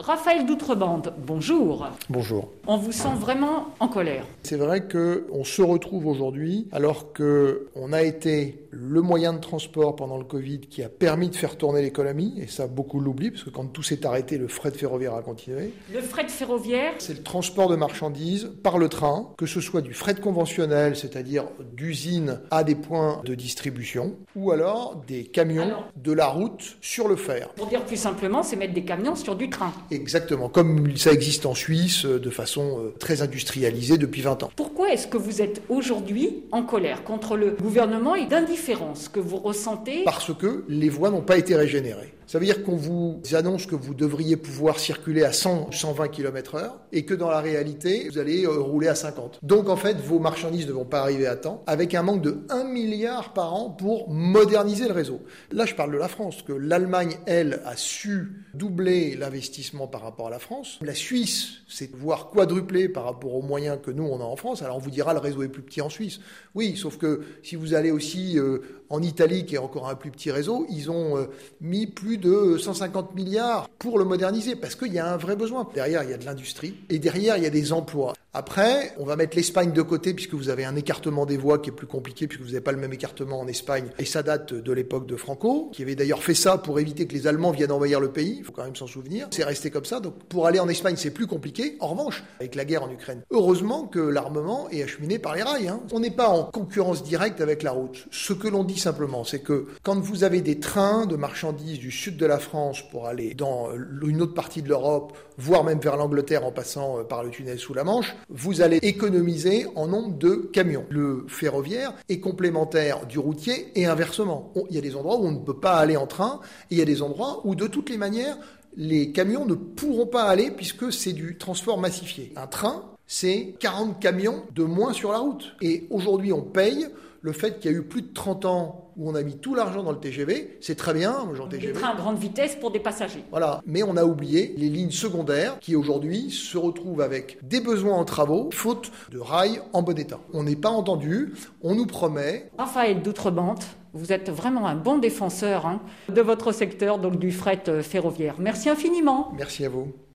Raphaël Doutrebande, bonjour. Bonjour. On vous sent vraiment en colère. C'est vrai qu'on se retrouve aujourd'hui alors qu'on a été le moyen de transport pendant le Covid qui a permis de faire tourner l'économie, et ça beaucoup l'oublient, parce que quand tout s'est arrêté, le fret ferroviaire a continué. Le fret ferroviaire C'est le transport de marchandises par le train, que ce soit du fret conventionnel, c'est-à-dire d'usine à des points de distribution, ou alors des camions Alors de la route sur le fer. Pour dire plus simplement, c'est mettre des camions sur du train. Exactement, comme ça existe en Suisse euh, de façon euh, très industrialisée depuis 20 ans. Pourquoi est-ce que vous êtes aujourd'hui en colère contre le gouvernement et d'indifférence que vous ressentez? Parce que les voies n'ont pas été régénérées. Ça veut dire qu'on vous annonce que vous devriez pouvoir circuler à 100, 120 km heure et que dans la réalité, vous allez euh, rouler à 50. Donc en fait, vos marchandises ne vont pas arriver à temps avec un manque de 1 milliard par an pour moderniser le réseau. Là, je parle de la France, que l'Allemagne, elle, a su doubler l'investissement par rapport à la France. La Suisse, c'est voire quadruplé par rapport aux moyens que nous, on a en France. Alors on vous dira, le réseau est plus petit en Suisse. Oui, sauf que si vous allez aussi euh, en Italie, qui est encore un plus petit réseau, ils ont euh, mis plus de 150 milliards pour le moderniser, parce qu'il y a un vrai besoin. Derrière, il y a de l'industrie, et derrière, il y a des emplois. Après, on va mettre l'Espagne de côté, puisque vous avez un écartement des voies qui est plus compliqué, puisque vous n'avez pas le même écartement en Espagne, et ça date de l'époque de Franco, qui avait d'ailleurs fait ça pour éviter que les Allemands viennent envahir le pays, il faut quand même s'en souvenir. C'est resté comme ça, donc pour aller en Espagne, c'est plus compliqué. En revanche, avec la guerre en Ukraine, heureusement que l'armement est acheminé par les rails. Hein. On n'est pas en concurrence directe avec la route. Ce que l'on dit simplement, c'est que quand vous avez des trains de marchandises du sud de la France pour aller dans une autre partie de l'Europe, voire même vers l'Angleterre en passant par le tunnel sous la Manche, vous allez économiser en nombre de camions. Le ferroviaire est complémentaire du routier et inversement. Il y a des endroits où on ne peut pas aller en train et il y a des endroits où de toutes les manières, les camions ne pourront pas aller puisque c'est du transport massifié. Un train, c'est 40 camions de moins sur la route. Et aujourd'hui, on paye le fait qu'il y a eu plus de 30 ans où on a mis tout l'argent dans le TGV, c'est très bien, moi j'en des TGV. trains à grande vitesse pour des passagers. Voilà, mais on a oublié les lignes secondaires qui aujourd'hui se retrouvent avec des besoins en travaux, faute de rails en bon état. On n'est pas entendu, on nous promet. Raphaël Doutrebante, vous êtes vraiment un bon défenseur hein, de votre secteur, donc du fret euh, ferroviaire. Merci infiniment. Merci à vous.